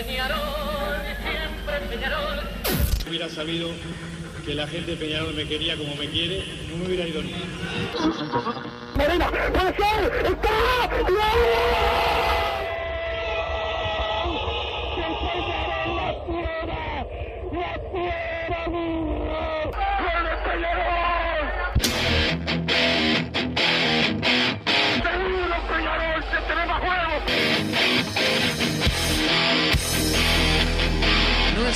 Peñarol, siempre Peñarol. Hubiera sabido que la gente de Peñarol me quería como me quiere, no me hubiera ido ni. Morena, puede ser, está, No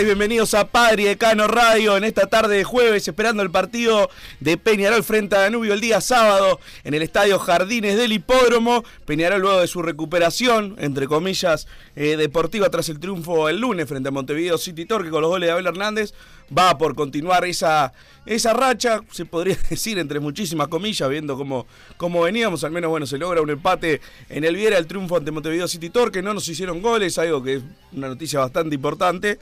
Bienvenidos a Padre Decano Radio en esta tarde de jueves, esperando el partido de Peñarol frente a Danubio el día sábado en el estadio Jardines del Hipódromo. Peñarol luego de su recuperación, entre comillas, eh, deportiva tras el triunfo el lunes frente a Montevideo City Torque con los goles de Abel Hernández, va por continuar esa, esa racha, se podría decir entre muchísimas comillas, viendo cómo, cómo veníamos, al menos bueno, se logra un empate en el Viera, el triunfo ante Montevideo City Torque, no nos hicieron goles, algo que es una noticia bastante importante,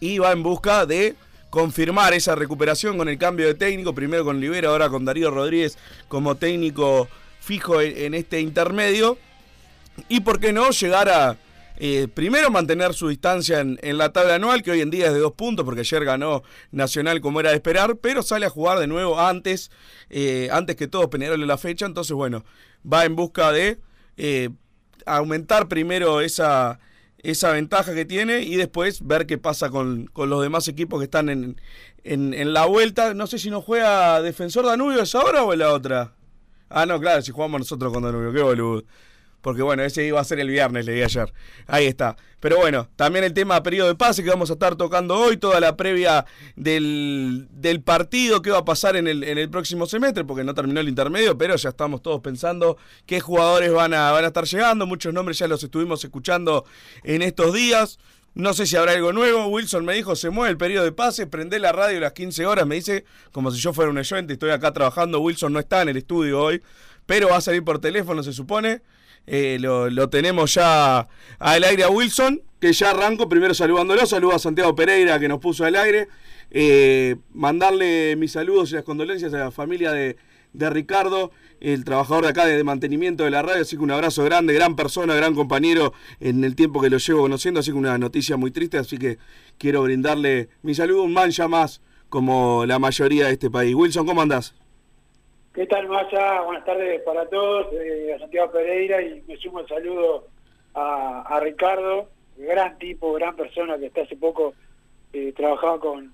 y va en busca de confirmar esa recuperación con el cambio de técnico, primero con Libera, ahora con Darío Rodríguez como técnico fijo en, este intermedio, y por qué no llegar a eh, primero mantener su distancia en, en la tabla anual, que hoy en día es de dos puntos, porque ayer ganó Nacional como era de esperar, pero sale a jugar de nuevo antes, eh, antes que todos Peñarol en la fecha, entonces bueno, va en busca de eh, aumentar primero esa, esa ventaja que tiene y después ver qué pasa con, con los demás equipos que están en, en, la vuelta. No sé si nos juega Defensor Danubio esa hora o en la otra. Ah, no, claro, si jugamos nosotros con Danubio, qué boludo. Porque bueno, ese iba a ser el viernes, leí ayer. Ahí está. Pero bueno, también el tema periodo de pase que vamos a estar tocando hoy, toda la previa del, del partido que va a pasar en el, en el próximo semestre, porque no terminó el intermedio, pero ya estamos todos pensando qué jugadores van a, van a estar llegando. Muchos nombres ya los estuvimos escuchando en estos días. No sé si habrá algo nuevo. Wilson me dijo, se mueve el periodo de pase, prende la radio a las 15 horas. Me dice, como si yo fuera un oyente, estoy acá trabajando. Wilson no está en el estudio hoy, pero va a salir por teléfono, se supone. Eh, lo, lo tenemos ya al aire a Wilson, que ya arranco primero saludándolo. Saludo a Santiago Pereira que nos puso al aire. Eh, mandarle mis saludos y las condolencias a la familia de, de Ricardo, el trabajador de acá de mantenimiento de la radio. Así que un abrazo grande, gran persona, gran compañero en el tiempo que lo llevo conociendo. Así que una noticia muy triste. Así que quiero brindarle mi saludo, un man ya más como la mayoría de este país. Wilson, ¿cómo andás? ¿Qué tal, Maya? Buenas tardes para todos. eh, a Santiago Pereira y me sumo el saludo a, Ricardo, gran tipo, gran persona que hasta hace poco eh, trabajaba con,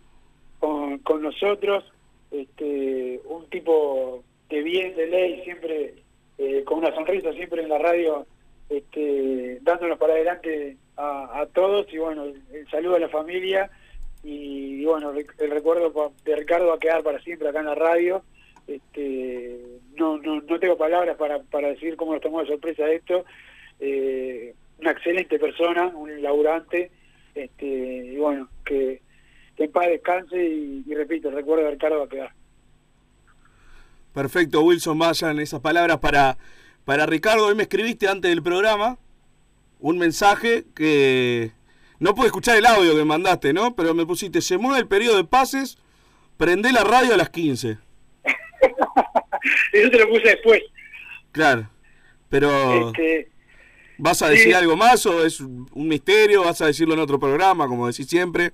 con, nosotros. Este, un tipo de bien, de ley, siempre eh, con una sonrisa, siempre en la radio, este, dándonos para adelante a, todos. Y bueno, el, saludo a la familia. Y, bueno, el recuerdo de Ricardo va a quedar para siempre acá en la radio este no no, no tengo palabras para, para decir cómo nos tomó de sorpresa esto eh, una excelente persona, un laburante, este, y bueno, que, que en paz descanse y, repito, el Ricardo va a quedar. Perfecto, Wilson, vayan esas palabras para, para Ricardo. Hoy me escribiste antes del programa un mensaje que no pude escuchar el audio que mandaste, ¿no? Pero me pusiste, se mueve el periodo de pases, prendé la radio a las 15. Eso te lo puse después. Claro, pero Este, ¿vas a decir sí. algo más o es un misterio? ¿Vas a decirlo en otro programa, como decís siempre?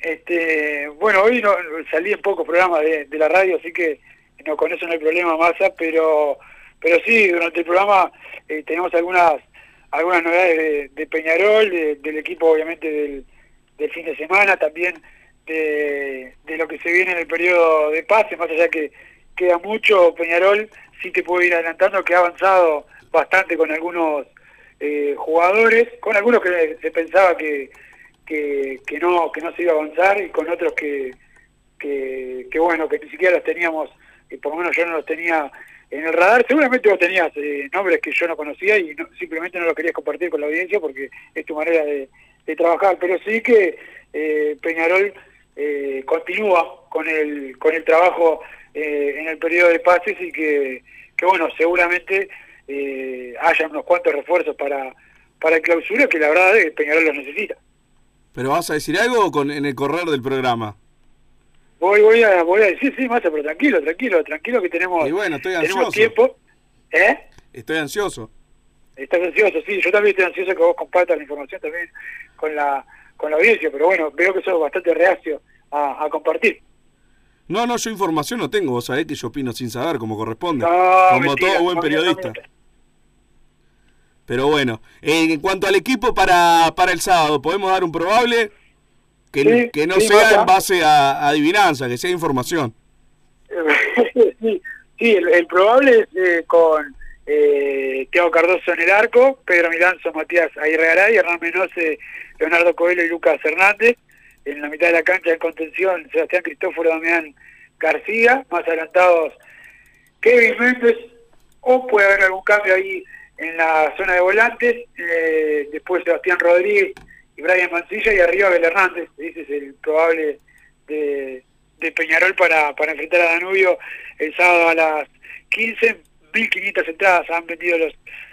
Este, bueno, hoy no, salí en pocos programas de, de la radio, así que no, con eso no hay problema, Massa, pero pero sí, durante el programa eh, tenemos algunas algunas novedades de, de Peñarol, de- del equipo obviamente del, del fin de semana, también de, de lo que se viene en el periodo de pase, más allá que queda mucho, Peñarol sí te puedo ir adelantando que ha avanzado bastante con algunos eh, jugadores, con algunos que se pensaba que, que, que no que no se iba a avanzar y con otros que, que, que bueno, que ni siquiera los teníamos, y por lo menos yo no los tenía en el radar. Seguramente vos tenías eh, nombres que yo no conocía y no- simplemente no los querías compartir con la audiencia porque es tu manera de, de trabajar, pero sí que eh, Peñarol eh, continúa con el, con el trabajo eh, en el periodo de pases y que, que bueno, seguramente eh, haya unos cuantos refuerzos para, para el clausura que la verdad eh, Peñarol los necesita. ¿Pero vas a decir algo con, en el correr del programa? Voy, voy a, voy a decir, sí, Massa, pero tranquilo, tranquilo, tranquilo que tenemos, Y bueno, estoy tenemos ansioso. tiempo. ¿Eh? Estoy ansioso. Estás ansioso, sí, yo también estoy ansioso que vos compartas la información también con la con la audiencia, pero bueno, veo que sos bastante reacio a, a compartir. No, no, yo información no tengo, vos sabés que yo opino sin saber, como corresponde. No, como mentira, todo buen periodista. Pero bueno, eh, en cuanto al equipo para, para el sábado, ¿podemos dar un probable? Que, Sí, que no sí, sea en base a, a adivinanza, que sea información. sí, sí, el, el probable es eh, con eh, Tiago Cardoso en el arco, Pedro Milanzo, Matías Aguirre Garay, Hernán Menose, Leonardo Coelho y Lucas Hernández. En la mitad de la cancha en contención, Sebastián Cristóforo, Damián García. Más adelantados, Kevin Méndez, o puede haber algún cambio ahí en la zona de volantes. eh, después Sebastián Rodríguez y Brian Mancilla, y arriba Abel Hernández. Ese es el probable de, de Peñarol para, para enfrentar a Danubio el sábado a las 15. 1.500 entradas han vendido los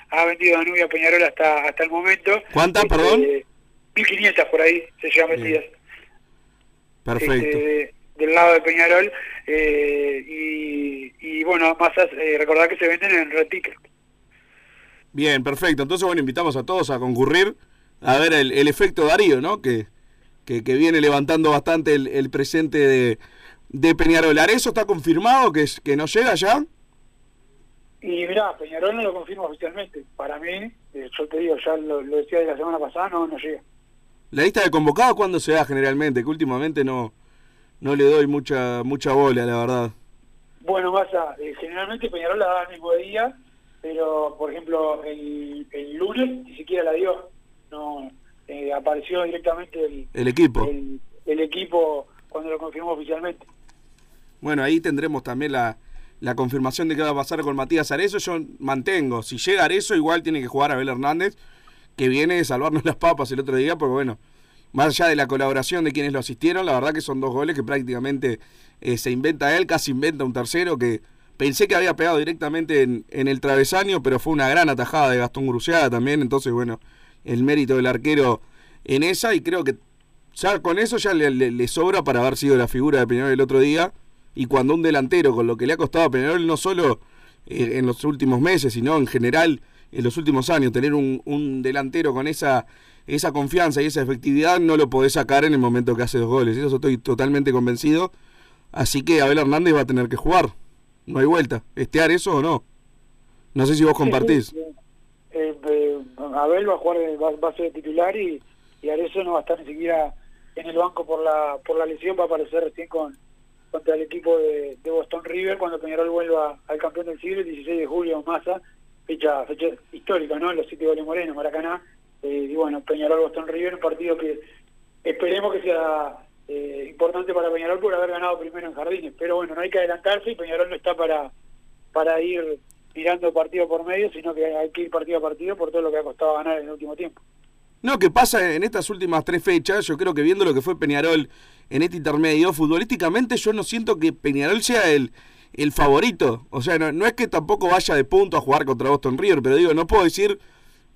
ha vendido Danubio a Peñarol hasta hasta el momento. ¿Cuántas, Este, perdón? 1.500 por ahí se llevan Bien. Perfecto. este, de- del lado de Peñarol. eh, y, y bueno, más eh, recordar que se venden en Red Ticket. Bien, perfecto. Entonces, bueno, invitamos a todos a concurrir a ver el, el efecto Darío, ¿no? Que, que, que viene levantando bastante el, el presente de, de Peñarol. ¿Arezo está confirmado que, es- que no llega ya? Y mirá, Peñarol no lo confirma oficialmente. Para mí, eh, yo te digo, ya lo, lo decía de la semana pasada, no, no llega. La lista de convocados, ¿cuándo se da generalmente? Que últimamente no, no le doy mucha, mucha bola, la verdad. Bueno, Massa, eh, generalmente Peñarol la da el mismo día, pero por ejemplo el, el lunes ni siquiera la dio. No eh, apareció directamente el, El equipo. el, el equipo cuando lo confirmó oficialmente. Bueno, ahí tendremos también la, la confirmación de qué va a pasar con Matías Arezo. Yo mantengo, si llega Arezo, igual tiene que jugar Abel Hernández, que viene de salvarnos las papas el otro día, porque bueno, más allá de la colaboración de quienes lo asistieron, la verdad que son dos goles que prácticamente eh, se inventa él, casi inventa un tercero que pensé que había pegado directamente en, en el travesaño, pero fue una gran atajada de Gastón Gruciada también, entonces bueno, el mérito del arquero en esa y creo que ya con eso ya le, le- sobra para haber sido la figura de Peñarol el otro día y cuando un delantero con lo que le ha costado a Peñarol no solo eh, en los últimos meses, sino en general en los últimos años, tener un, un delantero con esa, esa confianza y esa efectividad no lo podés sacar en el momento que hace dos goles. Eso estoy totalmente convencido. Así que Abel Hernández va a tener que jugar. No hay vuelta. ¿Estear eso o no? No sé si vos compartís. Sí, sí, sí. Eh, eh, Abel va a jugar, va, va a ser titular y, y Arezzo no va a estar ni siquiera en el banco por la por la lesión, va a aparecer recién con contra el equipo de, de Boston River cuando Peñarol vuelva al campeón del siglo, el 16 de julio, Massa, fecha fecha histórica, ¿no? Los siete goles Moreno, Maracaná, eh, y bueno, Peñarol Boston River, un partido que esperemos que sea eh, importante para Peñarol por haber ganado primero en Jardines, pero bueno, no hay que adelantarse y Peñarol no está para para ir mirando partido por medio, sino que hay que ir partido a partido por todo lo que ha costado ganar en el último tiempo. No, que pasa en estas últimas tres fechas, yo creo que viendo lo que fue Peñarol en este intermedio, futbolísticamente yo no siento que Peñarol sea el, el favorito. O sea, no, no es que tampoco vaya de punto a jugar contra Boston River, pero digo, no puedo decir,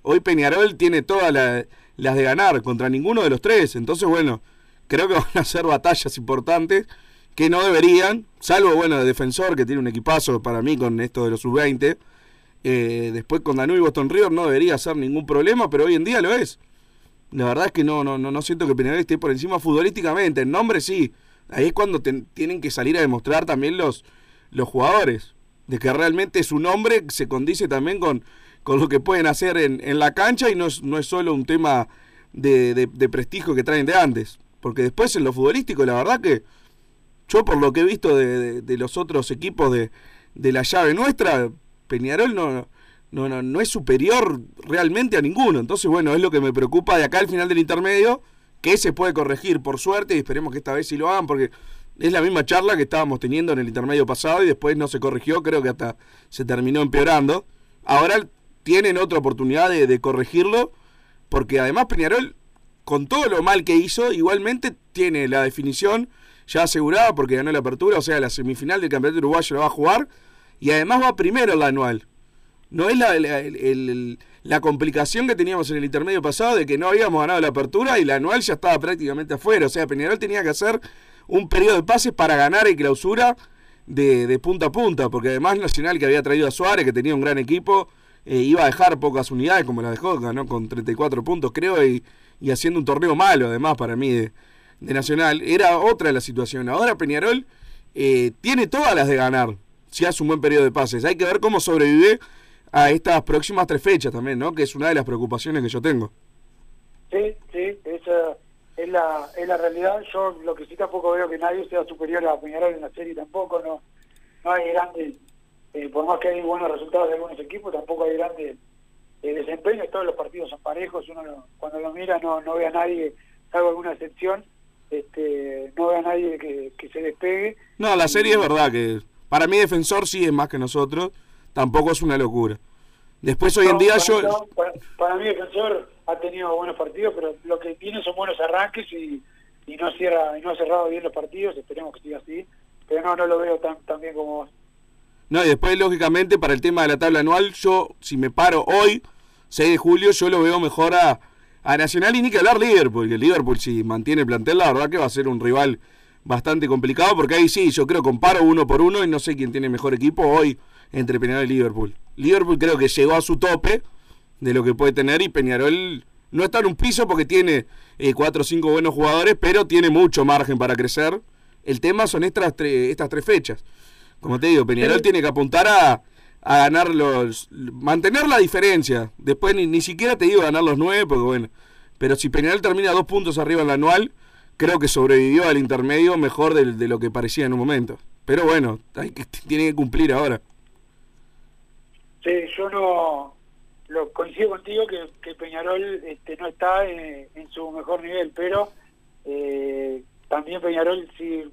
hoy Peñarol tiene todas la- las de ganar contra ninguno de los tres. Entonces, bueno, creo que van a ser batallas importantes que no deberían, salvo, bueno, de Defensor, que tiene un equipazo para mí con esto de los sub-20. Eh, después con Danúbio y Boston River no debería ser ningún problema, pero hoy en día lo es. La verdad es que no, no, no, no siento que Peñarol esté por encima futbolísticamente. En nombre sí. Ahí es cuando tienen que salir a demostrar también los, los jugadores. De que realmente su nombre se condice también con, con lo que pueden hacer en, en la cancha y no es, no es solo un tema de, de- prestigio que traen de antes. Porque después en lo futbolístico, la verdad que yo por lo que he visto de, de- los otros equipos de, de la llave nuestra, Peñarol no, no, no, no es superior realmente a ninguno. Entonces, bueno, es lo que me preocupa de acá al final del intermedio, que se puede corregir por suerte y esperemos que esta vez sí lo hagan, porque es la misma charla que estábamos teniendo en el intermedio pasado y después no se corrigió, creo que hasta se terminó empeorando. Ahora tienen otra oportunidad de, corregirlo, porque además Peñarol, con todo lo mal que hizo, igualmente tiene la definición ya asegurada porque ganó la apertura, o sea, la semifinal del campeonato uruguayo la va a jugar y además va primero en la anual. No es la, la, la complicación que teníamos en el intermedio pasado de que no habíamos ganado la apertura y la anual ya estaba prácticamente afuera. O sea, Peñarol tenía que hacer un periodo de pases para ganar y clausura de, de punta a punta, porque además Nacional que había traído a Suárez, que tenía un gran equipo, eh, iba a dejar pocas unidades como la dejó, ganó con 34 puntos creo, y, y haciendo un torneo malo además para mí de, de Nacional. Era otra la situación. Ahora Peñarol eh, tiene todas las de ganar, si hace un buen periodo de pases. Hay que ver cómo sobrevive a estas próximas tres fechas también, ¿no? Que es una de las preocupaciones que yo tengo. Sí, sí, esa es la, es la realidad. Yo lo que sí tampoco veo que nadie sea superior a Peñarol en la serie tampoco, no, no hay grandes, eh, por más que hay buenos resultados de algunos equipos, tampoco hay grandes eh, desempeños, todos los partidos son parejos, uno lo- cuando lo mira no, no ve a nadie, salvo alguna excepción, este, no ve a nadie que, que se despegue. No, la serie es verdad que para mí Defensor sí es más que nosotros, tampoco es una locura. Después hoy en día para, yo... no, para, para mí Defensor ha tenido buenos partidos, pero lo que tiene son buenos arranques y, y no cierra y no ha cerrado bien los partidos, esperemos que siga así, pero no no lo veo tan, tan bien como vos. No, y después, lógicamente, para el tema de la tabla anual, yo, si me paro hoy, 6 de julio, yo lo veo mejor a, a Nacional y ni que hablar Liverpool, que Liverpool, si mantiene el plantel, la verdad que va a ser un rival bastante complicado, porque ahí sí, yo creo comparo uno por uno y no sé quién tiene mejor equipo hoy entre Peñarol y Liverpool. Liverpool creo que llegó a su tope de lo que puede tener y Peñarol no está en un piso porque tiene eh, cuatro o cinco buenos jugadores, pero tiene mucho margen para crecer. El tema son estas, tre- estas tres fechas. Como te digo, Peñarol tiene que apuntar a, a ganar los. mantener la diferencia. Después ni, ni siquiera te digo ganar los nueve, porque bueno. Pero si Peñarol termina dos puntos arriba en la anual, creo que sobrevivió al intermedio mejor de, de lo que parecía en un momento. Pero bueno, hay que, tiene que cumplir ahora. Sí, yo no lo coincido contigo que, que Peñarol este, no está en, en su mejor nivel, pero eh, también Peñarol, si,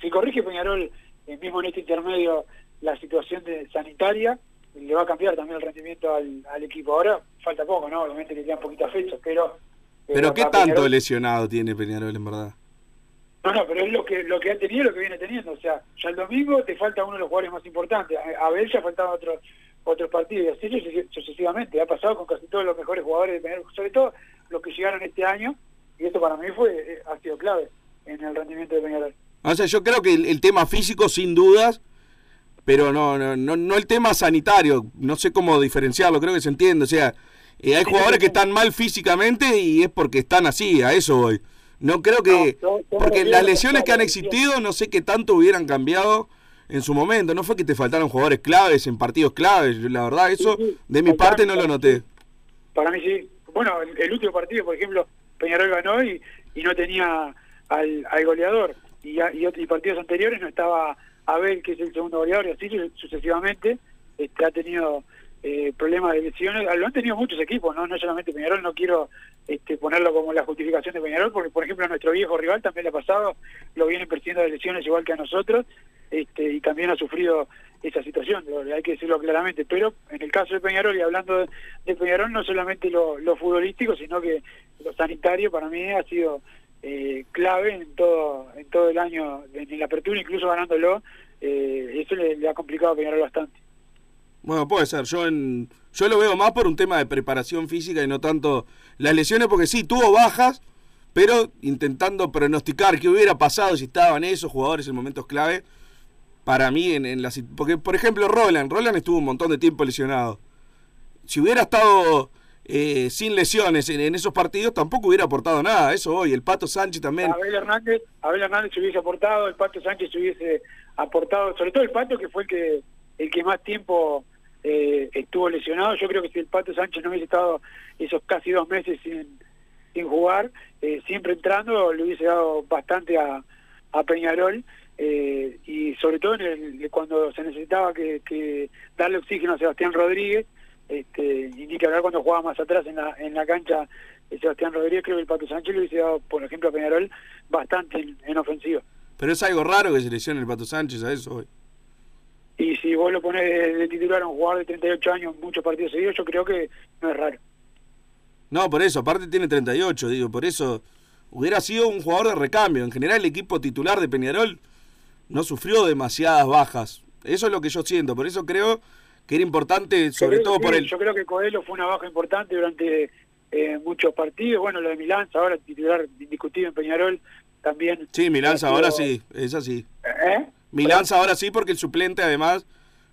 si corrige Peñarol eh, mismo en este intermedio la situación de sanitaria, le va a cambiar también el rendimiento al, al equipo. Ahora falta poco, ¿no? Obviamente le quedan poquitas fechas, pero... Pero ¿qué a tanto Peñarol- lesionado tiene Peñarol en verdad? No, no, pero es lo que lo que ha tenido lo que viene teniendo. O sea, ya el domingo te falta uno de los jugadores más importantes. A Abel ya faltaban otros otros partidos y así sucesi- sucesivamente. Ha pasado con casi todos los mejores jugadores de Peñarol, sobre todo los que llegaron este año. Y esto para mí fue eh, ha sido clave en el rendimiento de Peñarol. O sea, yo creo que el, el tema físico, sin dudas, pero no, no, no, no el tema sanitario. No sé cómo diferenciarlo, creo que se entiende. O sea, eh, hay jugadores que están mal físicamente y es porque están así, a eso voy. No creo que. No, Porque las lesiones que han existido, no sé qué tanto hubieran cambiado en su momento. No fue que te faltaron jugadores claves en partidos claves. La verdad, eso Sí, sí. de mi parte no lo noté. Para mí sí. Bueno, el, el último partido, por ejemplo, Peñarol ganó y, y no tenía al, al goleador. Y, y, partidos anteriores no estaba Abel, que es el segundo goleador, y así su- sucesivamente este, ha tenido eh, problemas de lesiones. Lo han tenido muchos equipos, no, no solamente Peñarol, no quiero este, ponerlo como la justificación de Peñarol, porque por ejemplo a nuestro viejo rival también le ha pasado, lo viene persiguiendo de lesiones igual que a nosotros, este, y también ha sufrido esa situación, hay que decirlo claramente, pero en el caso de Peñarol, y hablando de, de Peñarol, no solamente lo, lo futbolístico, sino que lo sanitario para mí ha sido eh, clave en todo en todo el año, en la apertura, incluso ganándolo, eh, eso le, le ha complicado a Peñarol bastante. Bueno, puede ser. Yo en, yo lo veo más por un tema de preparación física y no tanto las lesiones, porque sí, tuvo bajas, pero intentando pronosticar qué hubiera pasado si estaban esos jugadores en momentos clave. Para mí, en, en la porque por ejemplo, Roland, Roland estuvo un montón de tiempo lesionado. Si hubiera estado eh, sin lesiones en, esos partidos, tampoco hubiera aportado nada. Eso hoy. El Pato Sánchez también. Abel Hernández, Abel Hernández se hubiese aportado, el Pato Sánchez se hubiese aportado, sobre todo el Pato que fue el que el que más tiempo eh, estuvo lesionado. Yo creo que si el Pato Sánchez no hubiese estado esos casi dos meses sin, sin jugar, eh, siempre entrando, le hubiese dado bastante a, a Peñarol. eh, y sobre todo en el- cuando se necesitaba que, darle oxígeno a Sebastián Rodríguez, este, y cuando jugaba más atrás en la, en la cancha de Sebastián Rodríguez, creo que el Pato Sánchez le hubiese dado, por ejemplo, a Peñarol bastante en, en ofensiva. Pero es algo raro que se lesione el Pato Sánchez a eso hoy. Y si vos lo pones de, de titular a un jugador de 38 años en muchos partidos seguidos, yo creo que no es raro. No, por eso, aparte tiene 38, digo, por eso hubiera sido un jugador de recambio. En general el equipo titular de Peñarol no sufrió demasiadas bajas. Eso es lo que yo siento, por eso creo que era importante, sobre creo todo por el... Yo creo que Coelho fue una baja importante durante eh, muchos partidos. Bueno, lo de Milán, ahora titular indiscutido en Peñarol, también. Sí, Milanza ahora sí, es así. ¿Eh? Milanza ahora sí porque el suplente además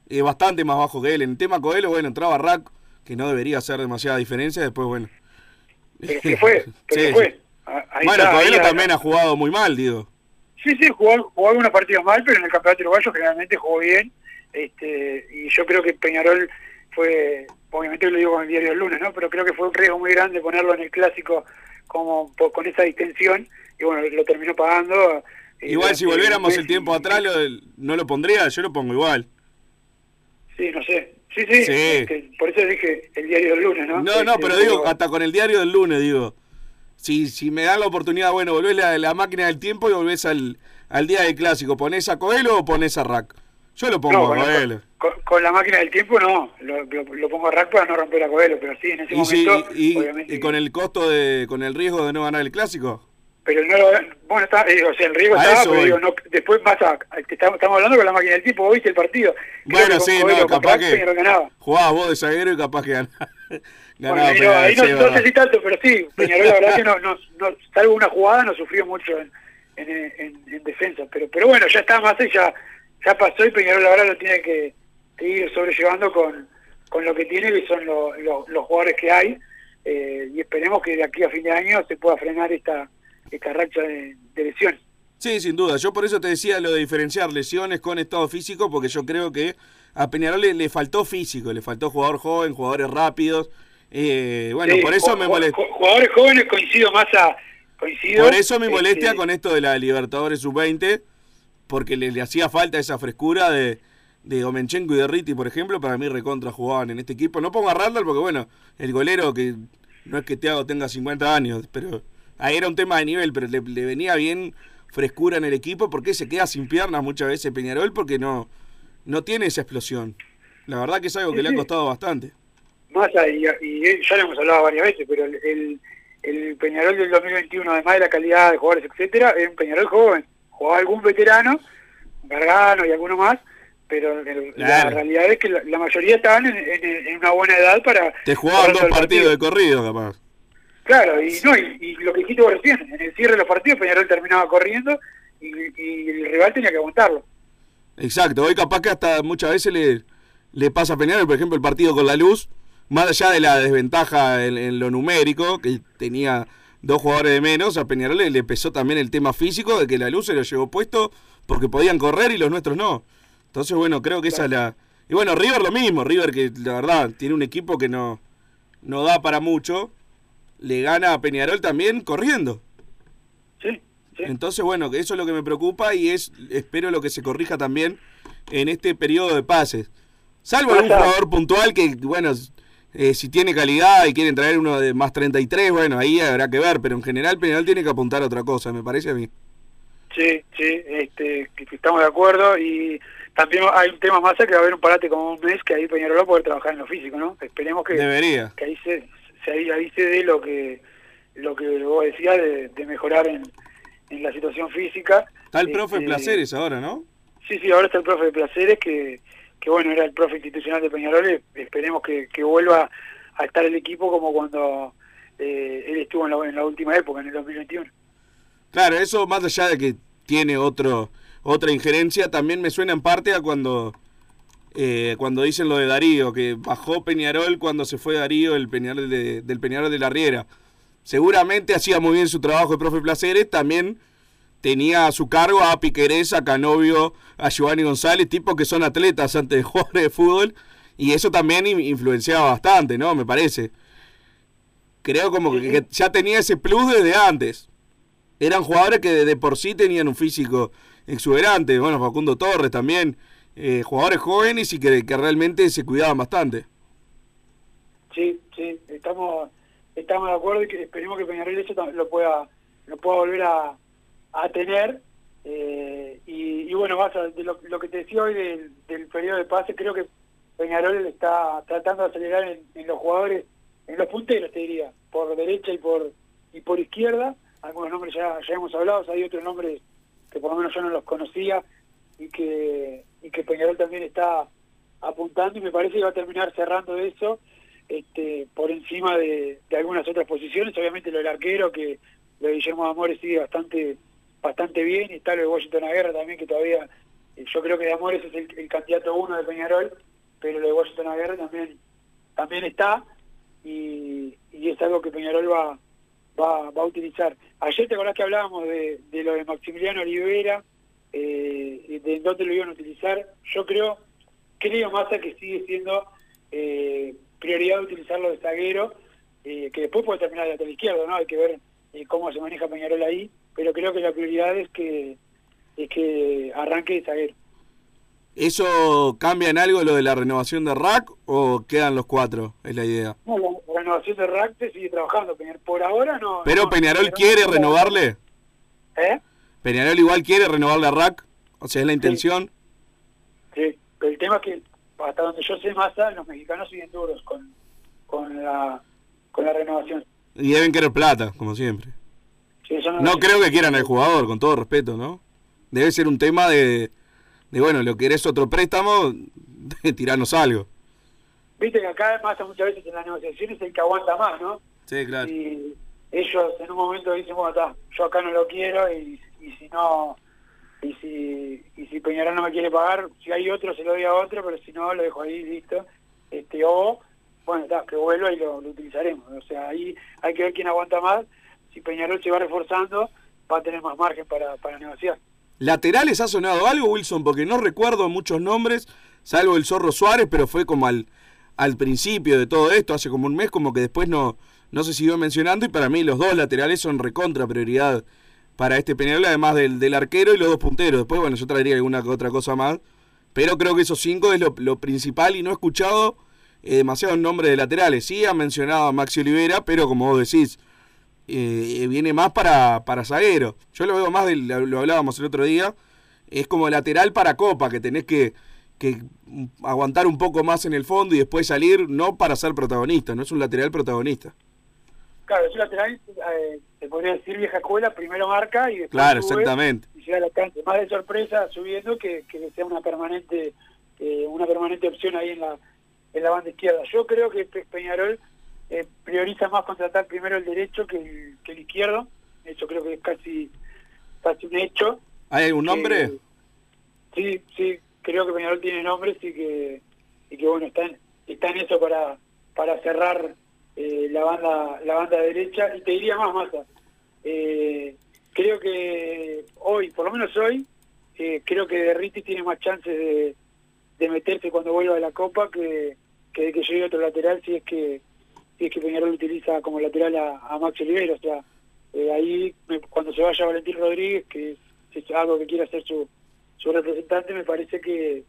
es bastante más bajo que él. En el tema Coelho, bueno, entraba Rack, que no debería hacer demasiada diferencia, después bueno. Pero se fue, pero Sí, se fue. sí. A- ahí Bueno, está, Coelho ahí- también ha jugado muy mal, digo. Sí, sí, jugó, jugó algunos partidos mal, pero en el campeonato uruguayo generalmente jugó bien. Este, y yo creo que Peñarol fue, obviamente lo digo con el diario del lunes, ¿no? Pero creo que fue un riesgo muy grande ponerlo en el clásico como con esa distensión y bueno, lo terminó pagando. Eh, Igual si durante volviéramos un el tiempo atrás, lo- no lo pondría, yo lo pongo igual. Sí, no sé. Sí, sí, Sí. por eso dije el diario del lunes, ¿no? No, no, Este, pero digo, hasta con el diario del lunes, digo. Si, si me dan la oportunidad, bueno, volvés la, la máquina del tiempo y volvés al, al día del clásico. ¿Ponés a Coelho o ponés a Rack? Yo lo pongo No, a Coelho. con, con la máquina del tiempo no, lo, lo- lo pongo a rack para no romper a Coelho, pero sí, en ese Y, momento, y- obviamente. y con el costo de, con el riesgo de no ganar el clásico. Pero no lo, bueno, está, eh, o sea, el riesgo A estaba, pero voy. digo, no, después vas a, a- que estamos, estamos hablando con la máquina del vos viste el partido. Creo Bueno, sí, no, capaz que Peñarol ganaba. vos de zaguero y capaz que ganaba. Bueno, ganaba ahí no, Peñarol, ahí no, sí, no verdad. sé si tanto, pero sí, Peñarol la verdad que no, no, no, salvo una jugada, no sufrió mucho en, en, en- en defensa. Pero pero bueno, ya está más ya, ya pasó y Peñarol la verdad lo tiene que, que ir sobrellevando con, con lo que tiene, que son lo- lo- los jugadores que hay. eh, y esperemos que de aquí a fin de año se pueda frenar esta, esta racha de, de lesiones. Sí, sin duda. Yo por eso te decía lo de diferenciar lesiones con estado físico, porque yo creo que a Peñarol le, le faltó físico, le faltó jugador joven, jugadores rápidos. Eh, bueno, Sí, por eso me molesta. ju- Jugadores jóvenes coincido más a... Coincido, Por eso me molestia este, con esto de la Libertadores Sub-20, porque le, le hacía falta esa frescura de, de Omenchenko y de Ritti, por ejemplo, para mí recontra jugaban en este equipo. No pongo a Randall porque, bueno, el golero que no es que Thiago tenga 50 años, pero ahí era un tema de nivel, pero le, le venía bien frescura en el equipo porque se queda sin piernas muchas veces Peñarol porque no, no tiene esa explosión. La verdad que es algo que Sí, le ha sí. costado bastante. Massa, y, y ya lo hemos hablado varias veces, pero el, el, el Peñarol del 2021, además de la calidad de jugadores, etcétera, es un Peñarol joven. Jugaba algún veterano, Gargano y alguno más, pero el- la realidad es que la, la mayoría estaban en, en- en una buena edad para... Te jugaban dos partidos de corrido, capaz. Claro, y, no, y, y lo que dijiste vos recién, en el cierre de los partidos Peñarol terminaba corriendo y, y el rival tenía que aguantarlo. Exacto, hoy capaz que hasta muchas veces le, le pasa a Peñarol, por ejemplo, el partido con la luz, más allá de la desventaja en, en lo numérico, que tenía dos jugadores de menos, a Peñarol le, le pesó también el tema físico de que la luz se lo llevó puesto porque podían correr y los nuestros no. Entonces, bueno, creo que esa es la... Y bueno, River lo mismo, River que la verdad tiene un equipo que no, no da para mucho, le gana a Peñarol también corriendo. Sí, sí. Entonces, bueno, que eso es lo que me preocupa y es espero lo que se corrija también en este periodo de pases. Salvo algún jugador puntual que, bueno, eh, si tiene calidad y quieren traer uno de más 33, bueno, ahí habrá que ver, pero en general Peñarol tiene que apuntar a otra cosa, me parece a mí. Sí, sí, este, estamos de acuerdo y también hay un tema más que va a haber un parate como un mes que ahí Peñarol va a poder trabajar en lo físico, ¿no? Esperemos que, Debería. que ahí se, se ahí, ahí se dé lo que lo que vos decías de, de mejorar en, en la situación física. Está el profe Este, Placeres ahora, ¿no? Sí, sí, ahora está el profe de Placeres, que, que bueno, era el profe institucional de Peñarol, esperemos que, que vuelva a estar el equipo como cuando eh, él estuvo en la, en la última época, en el 2021. Claro, eso más allá de que tiene otro otra injerencia, también me suena en parte a cuando eh, cuando dicen lo de Darío, que bajó Peñarol cuando se fue Darío el Peñarol de- del Peñarol de la Riera. Seguramente hacía muy bien su trabajo el profe Placeres, también tenía a su cargo a Piquerés, a Canovio, a Giovanni González, tipos que son atletas antes de jugadores de fútbol, y eso también in- influenciaba bastante, ¿no? Me parece. Creo como que, ya tenía ese plus desde antes. Eran jugadores que de por sí tenían un físico exuberante, bueno, Facundo Torres también, eh, jugadores jóvenes y que, que realmente se cuidaban bastante. Sí, sí, estamos estamos de acuerdo y que esperemos que Peñarol eso lo pueda lo pueda volver a, a tener. eh, y, y bueno, vas a- de lo, que te decía hoy del, periodo de pase, creo que Peñarol está tratando de acelerar en, en los jugadores, en los punteros, te diría, por derecha y por y por izquierda. Algunos nombres ya, ya hemos hablado, hay otros nombres que por lo menos yo no los conocía y que, y que Peñarol también está apuntando y me parece que va a terminar cerrando eso este, por encima de, de algunas otras posiciones. Obviamente lo del arquero, que lo de Guillermo Amores sigue bastante bastante bien, y está lo de Washington Aguerra también, que todavía, eh, yo creo que de Amores es el, candidato uno de Peñarol, pero lo de Washington Aguerra también, también está, y, y es algo que Peñarol va, va, va a utilizar. Ayer te acordás que hablábamos de, de lo de Maximiliano Olivera, eh, de dónde lo iban a utilizar. Yo creo, creo más que sigue siendo eh, prioridad utilizarlo de zaguero, eh, que después puede terminar de lateral izquierdo, ¿no? Hay que ver eh, cómo se maneja Peñarol ahí, pero creo que la prioridad es que es que arranque de zaguero. ¿Eso cambia en algo lo de la renovación de Rack o quedan los cuatro? Es la idea. No, la renovación de RAC se sigue trabajando, Peñarol. Por ahora no. ¿Pero no, Peñarol no- quiere renovarle? ¿Eh? ¿Peñarol igual quiere renovarle a Rack? O sea, es la intención. Sí, pero el tema es que hasta donde yo sé, Massa, los mexicanos siguen duros con, con, la, con la renovación. Y deben querer plata, como siempre. Sí, eso No creo que quieran al jugador, con todo respeto, ¿no? Debe ser un tema de, de bueno, lo querés otro préstamo, de tirarnos algo. Viste que acá Massa muchas veces en las negociaciones es el que aguanta más, ¿no? Sí, claro. Y ellos en un momento dicen, bueno, está, yo acá no lo quiero y, y si no, y si, y si Peñarol no me quiere pagar, si hay otro se lo doy a otro, pero si no lo dejo ahí listo. este O, bueno, que vuelva y lo, lo utilizaremos. O sea, ahí hay que ver quién aguanta más. Si Peñarol se va reforzando, va a tener más margen para, para negociar. ¿Laterales ha sonado algo, Wilson? Porque no recuerdo muchos nombres, salvo el Zorro Suárez, pero fue como al, al principio de todo esto, hace como un mes, como que después no, no se siguió mencionando. Y para mí los dos laterales son recontra prioridad para este Peñarol, además del, del arquero y los dos punteros. Después, bueno, yo traería alguna otra cosa más. Pero creo que esos cinco es lo, lo principal y no he escuchado eh, demasiados nombres de laterales. Sí, han mencionado a Maxi Olivera, pero como vos decís, eh, viene más para, para zaguero. Yo lo veo más, del, lo hablábamos el otro día, es como lateral para copa, que tenés que, que aguantar un poco más en el fondo y después salir, no para ser protagonista, no es un lateral protagonista. Claro, es un lateral, eh, se podría decir vieja escuela, primero marca y después Claro, sube exactamente. y llega al alcance. Más de sorpresa subiendo que, que sea una permanente eh, una permanente opción ahí en la en la banda izquierda. Yo creo que Pe- Peñarol eh, prioriza más contratar primero el derecho que el, que el izquierdo. Eso creo que es casi casi un hecho. ¿Hay algún nombre? Sí, sí, creo que Peñarol tiene nombres y que, y que bueno, está en, está en eso para, para cerrar eh, la banda la banda derecha. Y te diría más, Massa, eh, creo que hoy, por lo menos hoy, eh, creo que Derriti tiene más chances de, de meterse cuando vuelva de la Copa que, que de que llegue otro lateral si es que si es que Peñarol utiliza como lateral a, a Max Olivero. O sea, eh, ahí me- cuando se vaya Valentín Rodríguez, que es, algo que quiere hacer su, su representante, me parece que,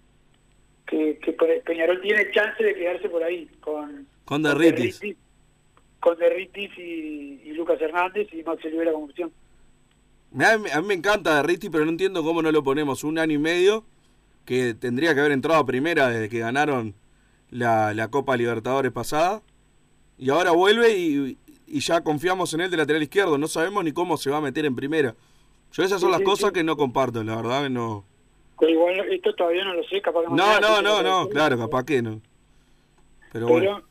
que, que Pe- Peñarol tiene chance de quedarse por ahí con Con Derritis. Derritis- con Derritis y, y Lucas Hernández y Max Olivera como opción. A mí, a mí me encanta Derritis, pero no entiendo cómo no lo ponemos un año y medio, que tendría que haber entrado a primera desde que ganaron la, la Copa Libertadores pasada. Y ahora vuelve y, y ya confiamos en él de lateral izquierdo. No sabemos ni cómo se va a meter en primera. Yo esas son Sí, las sí, cosas sí. que no comparto, la verdad que no. Pero igual esto todavía no lo sé, capaz que No, no, no, no, claro, capaz que no. Pero Pero bueno,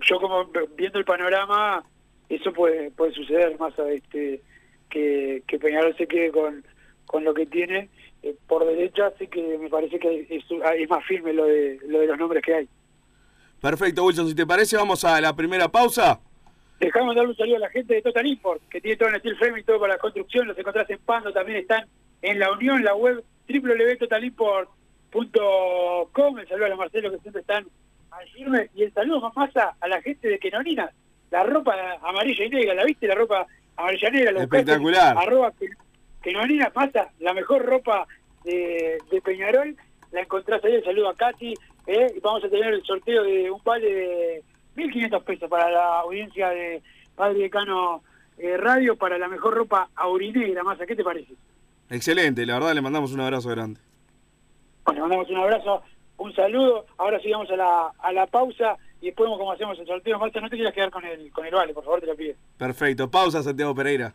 yo como viendo el panorama, eso puede puede suceder más a este que, que Peñarol se quede con, con lo que tiene eh, por derecha, así que me parece que es, es más firme lo de lo de los nombres que hay. perfecto, Wilson. Si te parece, vamos a la primera pausa. Dejamos darle un saludo a la gente de Total Import, que tiene todo en steel frame y todo para la construcción. Los encontrás en Pando, también están en la Unión, la web www.totalimport.com. El saludo a los Marcelo que siempre están Y el saludo más masa a la gente de Kenonina. La ropa amarilla y negra, ¿la viste? La ropa amarilla y negra. ¿la buscaste? Espectacular. Arroba que- Kenonina masa, la mejor ropa de, de Peñarol. La encontrás ahí. El saludo a Katy. ¿eh? Y vamos a tener el sorteo de un vale de 1.500 pesos para la audiencia de Padre Decano eh, Radio para la mejor ropa aurinegra, Masa, ¿qué te parece? Excelente, la verdad le mandamos un abrazo grande. Bueno, mandamos un abrazo, un saludo, ahora sigamos a la, a la pausa y después cómo hacemos el sorteo. Masa, no te quieras quedar con el, con el vale, por favor, te lo pido. Perfecto, pausa Santiago Pereira.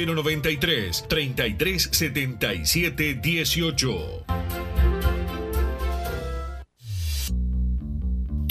093 3377 18.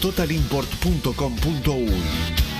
www.totalimport.com.uy.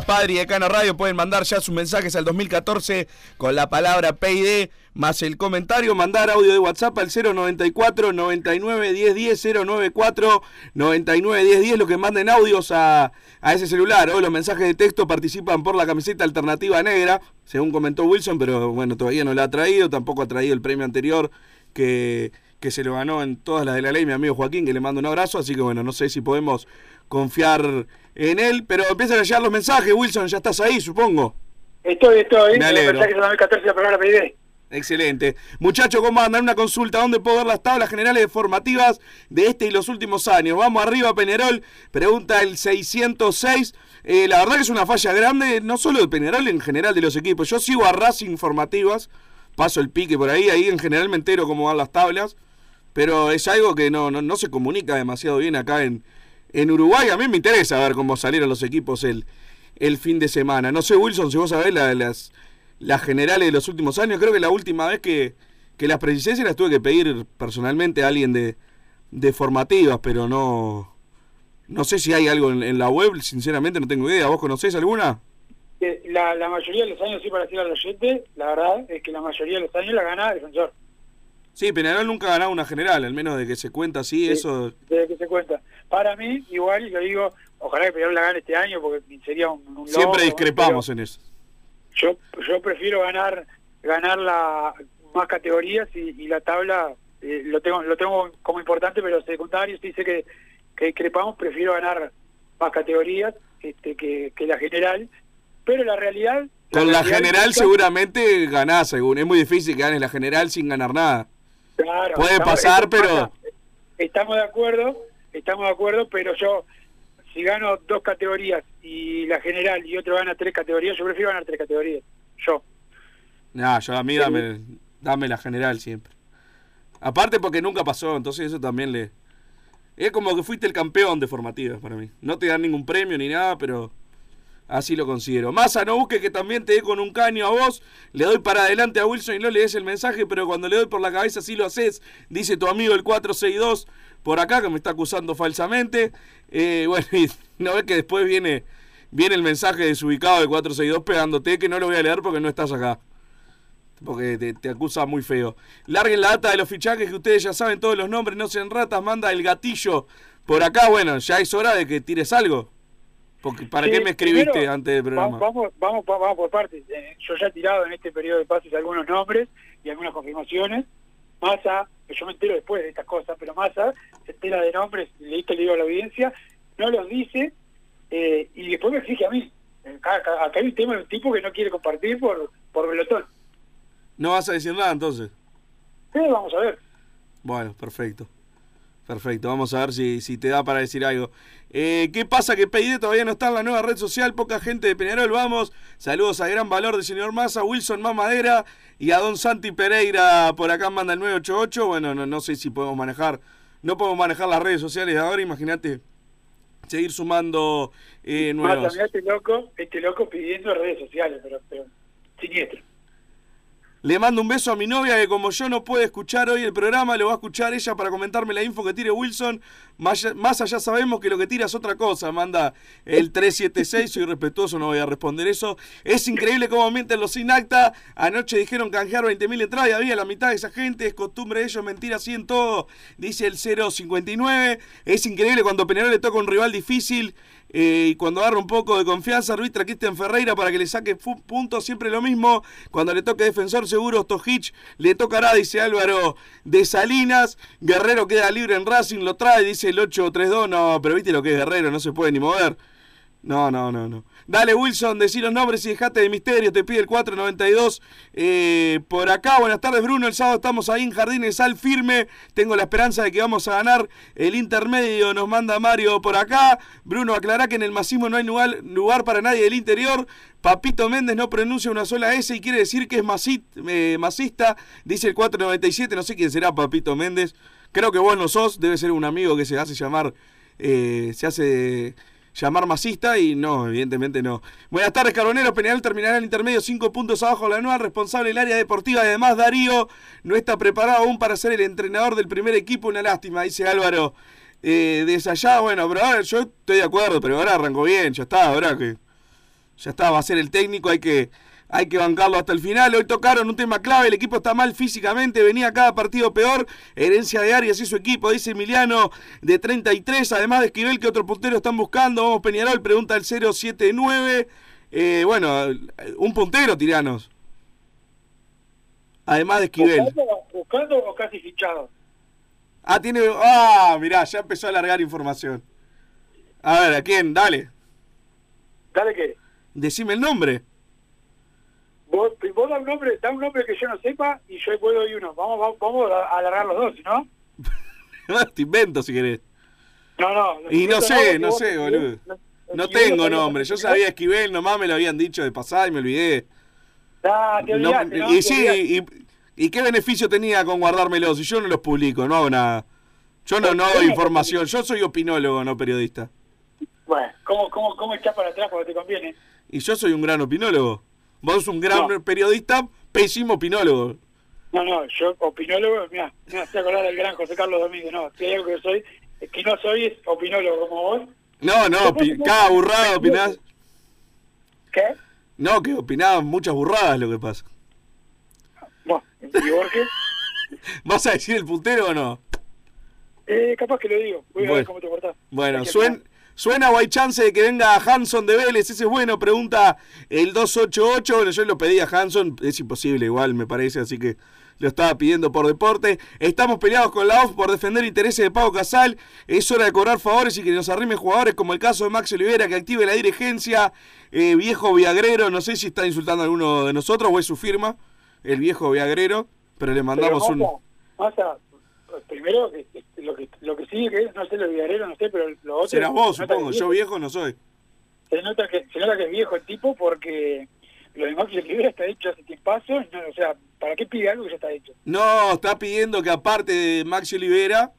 Padre y Decano Radio. Pueden mandar ya sus mensajes al 2014 con la palabra PID más el comentario. Mandar audio de WhatsApp al 094 99 10 10 094 99 10 10. Lo que manden audios a, a ese celular o los mensajes de texto participan por la camiseta alternativa negra, según comentó Wilson, pero bueno, todavía no la ha traído. Tampoco ha traído el premio anterior que, que se lo ganó en todas las de la ley, mi amigo Joaquín, que le mando un abrazo. Así que bueno, no sé si podemos confiar en él, pero empiezan a llegar los mensajes, Wilson, ya estás ahí, supongo. Estoy, estoy. Me alegro. mensaje de 2014 la palabra. Excelente. Muchachos, ¿cómo andan? Una consulta. ¿Dónde puedo ver las tablas generales formativas de este y los últimos años? Vamos arriba, Peñarol. Pregunta el 606. Eh, la verdad que es una falla grande, no solo de Peñarol, en general de los equipos. Yo sigo a Racing Formativas, paso el pique por ahí, ahí en general me entero cómo van las tablas, pero es algo que no, no, no se comunica demasiado bien acá en, en Uruguay. A mí me interesa ver cómo salieron los equipos el, el fin de semana. No sé, Wilson, si vos sabés la- las, las generales de los últimos años. Creo que la última vez que, que las precisé las tuve que pedir personalmente a alguien de, de formativas, pero no. No sé si hay algo en, la web, sinceramente no tengo idea. ¿Vos conocés alguna? Eh, La, la mayoría de los años, sí, para decir al oyente, la verdad es que la mayoría de los años la gana Defensor, Sí, Peñarol nunca ha ganado una general, al menos de que se cuenta así, Sí. eso. desde que se cuenta. Para mí, igual, y lo digo, ojalá que Peñarol la gane este año, porque sería un, un Siempre discrepamos en eso. Yo, yo prefiero ganar ganar la más categorías y, y la tabla eh, lo tengo lo tengo como importante, pero secundario sí sé que, que discrepamos, prefiero ganar más categorías este, que, que la general, pero la realidad... Con la general implica- seguramente ganás, según. Es muy difícil que ganes la general sin ganar nada. Claro, Puede estamos- pasar, pero-. Estamos de acuerdo, estamos de acuerdo, pero yo, si gano dos categorías y la general y otro gana tres categorías, yo prefiero ganar tres categorías. Yo. Nah, yo a mí dame, dame la general siempre. Aparte porque nunca pasó, entonces eso también le... Es como que fuiste el campeón de formativas para mí. No te dan ningún premio ni nada, pero así lo considero. Massa, no busque que también te dé con un caño a vos. Le doy para adelante a Wilson y no le des el mensaje, pero cuando le doy por la cabeza sí lo haces. Dice tu amigo el 462 por acá que me está acusando falsamente. Eh, bueno, y no ves que después viene, viene el mensaje desubicado del 462 pegándote que no lo voy a leer porque no estás acá. Porque te, te acusa muy feo. Larguen la data de los fichajes que ustedes ya saben todos los nombres, no sean ratas, manda el gatillo por acá. Bueno, ya es hora de que tires algo. Porque ¿Para Sí, qué me escribiste primero, antes del programa? va- Vamos, vamos, vamos por partes. Eh, yo ya he tirado en este periodo de pases algunos nombres y algunas confirmaciones. Massa, que yo me entero después de estas cosas, pero Massa se entera de nombres, le le digo a la audiencia, no los dice eh, y después me exige a mí. Acá, acá- acá hay un tema de un tipo que no quiere compartir por, por pelotón. No vas a decir nada entonces. Sí, vamos a ver. Bueno, perfecto. Perfecto, vamos a ver si, si te da para decir algo. Eh, ¿Qué pasa que PID todavía no está en la nueva red social? Poca gente de Peñarol, vamos. Saludos a Gran Valor de señor Massa, Wilson Mamadera y a Don Santi Pereira. Por acá manda el 988. Bueno, no, no sé si podemos manejar, no podemos manejar las redes sociales de ahora, imagínate seguir sumando eh, nuevos. Mirá este loco, este loco pidiendo redes sociales, pero, pero siniestro. Le mando un beso a mi novia que como yo no puede escuchar hoy el programa, lo va a escuchar ella para comentarme la info que tire Wilson. Más, allá- sabemos que lo que tira es otra cosa. Manda el 376, soy respetuoso, no voy a responder eso. Es increíble cómo mienten los sin acta. Anoche dijeron canjear 20.000 entradas y había la mitad de esa gente. Es costumbre de ellos mentir así en todo. Dice el 059. Es increíble cuando Peñarol le toca un rival difícil. Eh, y cuando agarra un poco de confianza, arbitra Cristian Ferreira para que le saque puntos, siempre lo mismo. Cuando le toque defensor seguro, Stojich le tocará, dice Álvaro de Salinas. Guerrero queda libre en Racing, lo trae, dice el 832. No, pero viste lo que es Guerrero, no se puede ni mover. No, no, no, no. Dale, Wilson, decí los nombres y dejate de misterio. Te pide el 492. Eh, por acá, buenas tardes, Bruno. El sábado estamos ahí en Jardines al firme. Tengo la esperanza de que vamos a ganar el intermedio. Nos manda Mario por acá. Bruno, aclará que en el masismo no hay lugar, para nadie del interior. Papito Méndez no pronuncia una sola S y quiere decir que es masit, eh, masista. Dice el 497. No sé quién será Papito Méndez. Creo que vos no sos. Debe ser un amigo que se hace llamar. eh, se hace llamar masista y no, evidentemente no. Buenas tardes, Carbonero. Peñarol terminará el intermedio cinco puntos abajo de la nueva responsable del área deportiva además Darío no está preparado aún para ser el entrenador del primer equipo. Una lástima, dice Álvaro. Eh, desde allá, bueno, pero ahora yo estoy de acuerdo, pero ahora arrancó bien, ya está, ahora que ya está, va a ser el técnico, hay que hay que bancarlo hasta el final. Hoy tocaron un tema clave, el equipo está mal físicamente, venía cada partido peor. Herencia de Arias y su equipo, dice Emiliano, de 33, además de Esquivel, que otro puntero están buscando. Vamos, Peñarol, pregunta el 079. Eh, bueno, un puntero, tiranos. Además de Esquivel. ¿Buscando, buscando o casi fichado? Ah, tiene. Ah, mirá, ya empezó a alargar información. A ver, ¿a quién? Dale. ¿Dale qué? Decime el nombre. Vos, vos da un nombre, da un nombre que yo no sepa y yo puedo ir uno. Vamos, vamos, vamos a alargar los dos, ¿no? Te invento si querés. No, no. Y no sé, no sé, boludo. No tengo nombre. Yo sabía Esquivel, nomás me lo habían dicho de pasada y me olvidé. Ah, te olvidaste, ¿no? y Te sí, olvidaste. y, y qué beneficio tenía con guardármelos si yo no los publico, no hago nada. Yo no, no doy información, yo soy opinólogo, no periodista. Bueno, ¿cómo, cómo, cómo echás para atrás cuando te conviene? Y yo soy un gran opinólogo. Vos un gran No. periodista, pésimo opinólogo. No, no, yo opinólogo, mira, me hace acordar del gran José Carlos Domínguez, no, si hay algo que soy, es que no soy es opinólogo como vos. No, no, cada burrada opinás. ¿Qué? No, que opinás muchas burradas lo que pasa. Bueno, ¿y Borges? ¿Vas a decir el puntero o no? Eh, capaz que lo digo, voy a ver Bueno. cómo te portás. Bueno, suen- suena o hay chance de que venga Hanson de Vélez, ese es bueno, pregunta el 288, bueno, yo lo pedí a Hanson, es imposible igual me parece, así que lo estaba pidiendo por deporte. Estamos peleados con la OFF por defender intereses de Pau Casal, es hora de cobrar favores y que nos arrimen jugadores como el caso de Max Olivera, que active la dirigencia, Eh, viejo Viagrero, no sé si está insultando a alguno de nosotros o es su firma, el viejo Viagrero, pero le mandamos Pero, un... Primero, que- lo que lo que sigue, que es, no sé, lo viarero, no sé, pero lo otro... Serás vos, se supongo, yo viejo no soy. Se nota que, se nota que es viejo el tipo porque lo de Maxi Olivera está hecho hace no, o sea, ¿para qué pide algo que ya está hecho? No, está pidiendo que aparte de Maxi Olivera,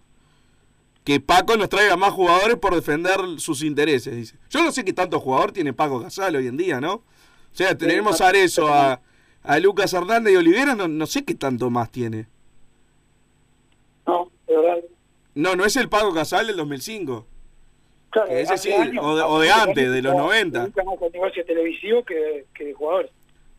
que Paco nos traiga más jugadores por defender sus intereses, dice. Yo no sé qué tanto jugador tiene Paco Casal hoy en día, ¿no? O sea, tenemos a Arezo, a, a Lucas Hernández y Olivera, no, no sé qué tanto más tiene. No, de verdad. No, no es el Paco Casal del 2005. Claro, Que ese sí, años, o de- o de antes, de los se 90. dedica más al negocio televisivo que que de jugadores.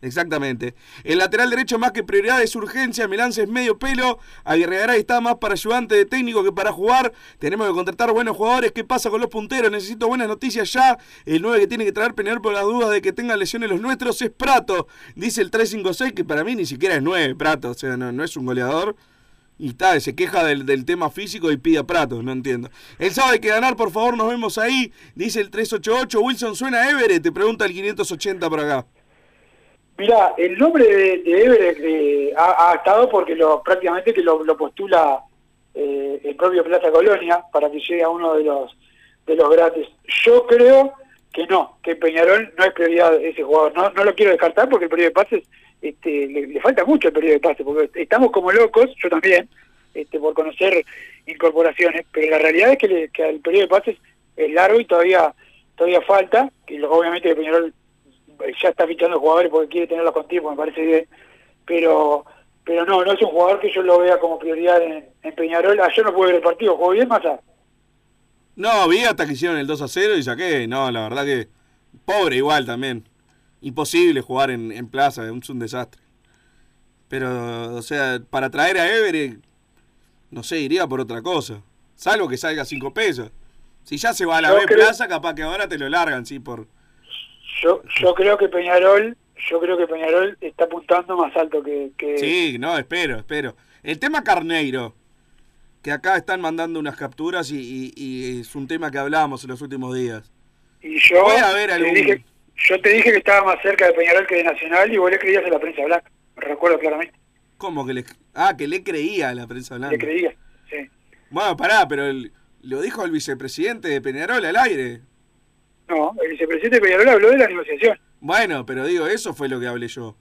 Exactamente. El lateral derecho más que prioridad es urgencia, Milance es medio pelo, Aguirre está más para ayudante de técnico que para jugar, tenemos que contratar buenos jugadores, ¿qué pasa con los punteros? Necesito buenas noticias ya, el 9 que tiene que traer Peñarol por las dudas de que tengan lesiones los nuestros es Prato, dice el 356 que para mí ni siquiera es 9 Prato, o sea, no, no es un goleador. Y está, se queja del, del tema físico y pide a no entiendo. El hay que ganar, por favor, nos vemos ahí. Dice el 388, Wilson suena Everett, te pregunta el 580 por acá. Mira, el nombre de, de Everett ha, ha estado porque lo prácticamente que lo, postula eh, el propio Plaza Colonia para que llegue a uno de los de los grandes. Yo creo que no, que Peñarol no es prioridad ese jugador. No, no lo quiero descartar porque el periodo de pases este, le, falta mucho el periodo de pases, porque estamos como locos, yo también, este, por conocer incorporaciones, pero la realidad es que, le- que el periodo de pases es largo y todavía todavía falta, lo- obviamente que Peñarol ya está fichando jugadores porque quiere tenerlos con tiempo, me parece bien, pero pero no, no es un jugador que yo lo vea como prioridad en, en Peñarol. Ayer no pude ver el partido, jugó bien Massa. No, vi hasta que hicieron el 2 a 0 y saqué. No, la verdad que. Pobre igual también. Imposible jugar en, en plaza, es un desastre. Pero, o sea, para traer a Everett, no sé, iría por otra cosa. Salvo que salga 5 pesos. Si ya se va a la Yo B creo- plaza, capaz que ahora te lo largan, sí, por. Yo yo creo que Peñarol, yo creo que Peñarol está apuntando más alto que, que Sí, no, espero, espero. El tema Carneiro, que acá están mandando unas capturas y, y- y es un tema que hablábamos en los últimos días. y yo Puede haber algún- dije, yo te dije que estaba más cerca de Peñarol que de Nacional y vos le creías en la prensa blanca. Me recuerdo claramente. ¿Cómo que le.? Ah, que le creía a la prensa blanca. Le creías, sí. Bueno, pará, pero el- lo dijo el vicepresidente de Peñarol al aire. No, el vicepresidente de Peñarol habló de la negociación. Bueno, pero digo, eso fue lo que hablé yo.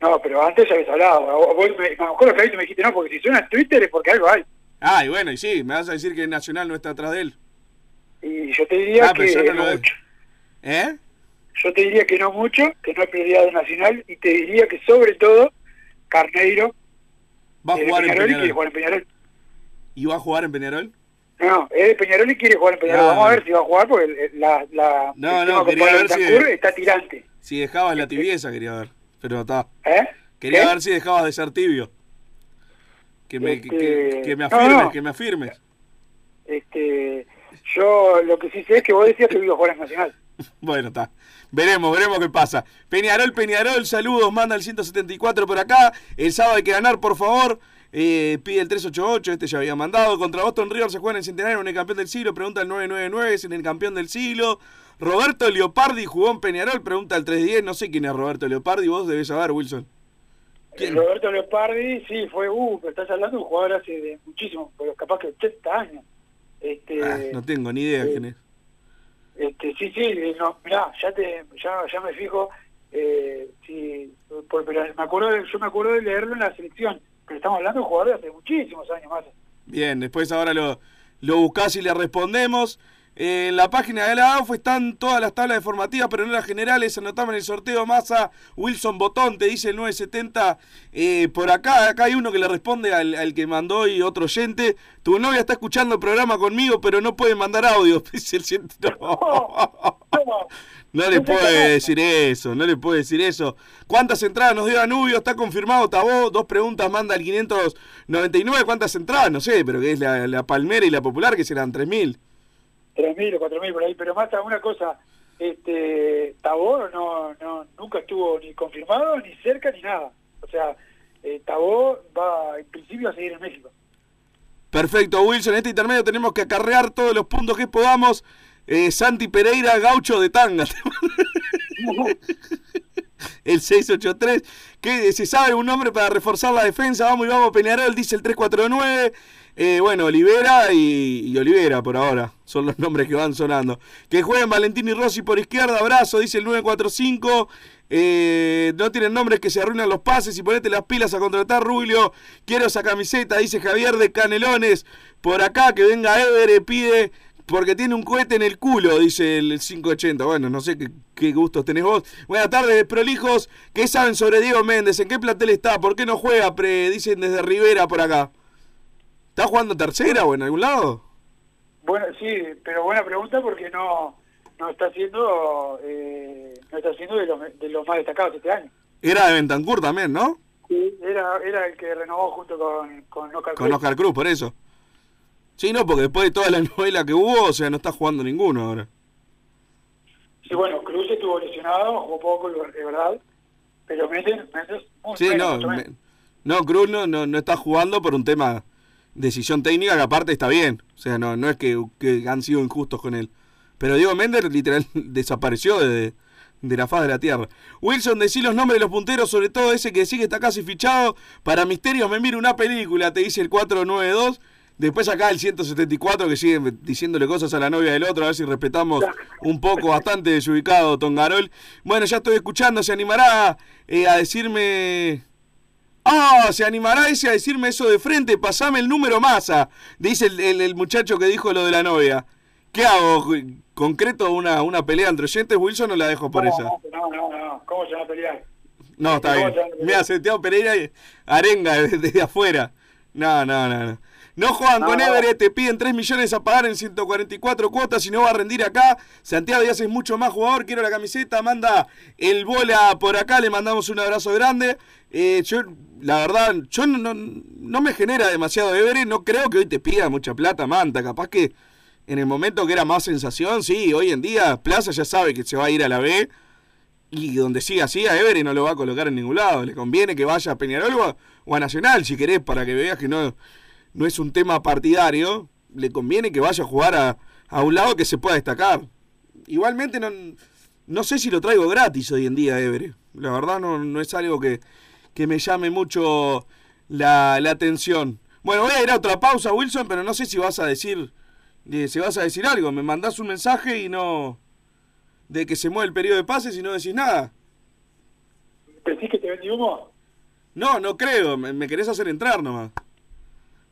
No, pero antes ya habías hablado. A vos- me, a lo mejor lo que me dijiste no, porque si suena en Twitter es porque algo hay. Ah, y bueno, y sí, me vas a decir que Nacional no está atrás de él. Y yo te diría Ah, pero que yo no no lo mucho. ¿Eh? Yo te diría que no mucho, que no es prioridad de Nacional, y te diría que sobre todo Carneiro Va a de jugar en Peñarol y Peñarol. quiere jugar en Peñarol. ¿Y va a jugar en Peñarol? No, no, es de Peñarol y quiere jugar en Peñarol. Ah, Vamos a ver si va a jugar porque la, la, No, el no, quería ver si- Bentancur está tirante. Si dejabas la tibieza, quería ver. Pero está. ¿Eh? Quería ver si dejabas de ser tibio. Que me, que, que- Este, que me afirmes, que me afirmes. Este, yo lo que sí sé es que vos decías que iba a jugar en Nacional. Bueno, está. Veremos, veremos qué pasa. Peñarol, Peñarol, saludos, manda el 174 por acá. El sábado hay que ganar, por favor. Eh, pide el 388, este ya había mandado. Contra Boston River se juega en el centenario en el campeón del siglo, pregunta el 999, es en el campeón del siglo. Roberto Leopardi jugó en Peñarol, pregunta el 310. No sé quién es Roberto Leopardi, vos debes saber, Wilson. ¿Quién? Roberto Leopardi, sí, fue, uh, pero estás hablando de un jugador hace de muchísimo, pero capaz que 80 años. Este, Ah, no tengo ni idea eh, quién es. Este, sí, sí, eh, no, mirá, ya te, ya, ya me fijo, eh, sí, por- pero me acuerdo, yo me acuerdo de leerlo en la selección, pero estamos hablando de un jugador de hace muchísimos años más. Bien, después ahora lo, lo buscás y le respondemos. Eh, en la página de la AUF están todas las tablas informativas, pero no las generales. Anotame en el sorteo Massa, Wilson Botón, te dice el 970. Eh, por acá, acá hay uno que le responde al, al que mandó y otro oyente. Tu novia está escuchando el programa conmigo, pero no puede mandar audio. Dice el No, no le puede decir eso, no le puede decir eso. ¿Cuántas entradas nos dio Danubio? Está confirmado, Tabó. Dos preguntas manda al 599. ¿Cuántas entradas? No sé, pero que es la, la Palmera y la Popular, que serán 3.000. 3.000 o 4.000 por ahí, pero más una cosa, este, Tabó no, no, nunca estuvo ni confirmado, ni cerca, ni nada. O sea, eh, Tabó va en principio a seguir en México. Perfecto, Wilson. En este intermedio tenemos que acarrear todos los puntos que podamos. Eh, Santi Pereira, gaucho de tanga. el 683. Que se sabe un nombre para reforzar la defensa. Vamos y vamos, Peñarol, dice el 349. Eh, bueno, Olivera y, y Olivera por ahora. Son los nombres que van sonando. Que jueguen Valentín y Rossi por izquierda. Abrazo, dice el 945. Eh, no tienen nombres que se arruinan los pases y ponete las pilas a contratar, Rubio. Quiero esa camiseta, dice Javier de Canelones. Por acá, que venga Evere, pide. Porque tiene un cohete en el culo, dice el 580. Bueno, no sé qué, qué gustos tenés vos. Buenas tardes, prolijos. ¿Qué saben sobre Diego Méndez? ¿En qué plantel está? ¿Por qué no juega? Pre, dicen desde Rivera por acá. ¿Está jugando tercera o en algún lado? Bueno, sí, pero buena pregunta porque no no está siendo eh, no está siendo de los, de los más destacados este año. Era de Bentancur también, ¿no? Sí, era, era el que renovó junto con, con Oscar Con Cruz. Oscar Cruz, por eso. Sí, no, porque después de toda la novela que hubo, o sea, no está jugando ninguno ahora. Sí, bueno, Cruz estuvo lesionado, jugó poco, es verdad, pero Méndez, Méndez Sí, menos, no, me- no, Cruz no, no, no está jugando por un tema decisión técnica que aparte está bien. O sea, no, no es que, que han sido injustos con él. Pero Diego Méndez literal desapareció de, de la faz de la tierra. Wilson, decí los nombres de los punteros, sobre todo ese que sí que está casi fichado. Para Misterios me miro una película, te dice el 492. Después acá el 174 que sigue diciéndole cosas a la novia del otro, a ver si respetamos un poco, bastante desubicado Tongarol. Bueno, ya estoy escuchando, se animará eh, a decirme... Ah, se animará ese a decirme eso de frente, pasame el número masa, dice el, el- el muchacho que dijo lo de la novia. ¿Qué hago? ¿Concreto una, una pelea entre oyentes, Wilson, o la dejo por no, esa? No, no, no, ¿cómo se va a pelear? No, está ¿Cómo bien. Mira, Santiago Pereira y arenga desde, afuera. No, no, no, no. No juegan No, con. Everett, te piden 3 millones a pagar en 144 cuotas y no va a rendir acá. Santiago Díaz es mucho más jugador, quiero la camiseta, manda el bola por acá, le mandamos un abrazo grande. Eh, yo, la verdad, yo no, no, me genera demasiado Everett, no creo que hoy te pida mucha plata, Manta, capaz que en el momento que era más sensación, sí, hoy en día Plaza ya sabe que se va a ir a la B. Y donde siga así, a Everett no lo va a colocar en ningún lado. Le conviene que vaya a Peñarol o a, o a Nacional, si querés, para que veas que no, no es un tema partidario. Le conviene que vaya a jugar a, a un lado que se pueda destacar. Igualmente, no, no sé si lo traigo gratis hoy en día, Everett. La verdad, no, no es algo que, que me llame mucho la, la atención. Bueno, voy a ir a otra pausa, Wilson, pero no sé si vas a decir, eh, si vas a decir algo. Me mandás un mensaje y no de que se mueve el periodo de pases y no decís nada. ¿Decís que te vendí humo? No, no creo, me, me querés hacer entrar nomás.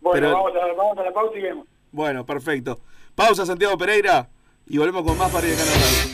Bueno, Pero- vamos, a, vamos a la pausa y vemos. Bueno, perfecto. Pausa Santiago Pereira y volvemos con más para ir de Canal Radio.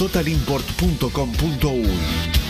www.totalimport.com.uy.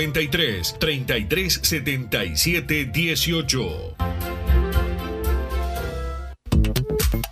093 3377 18.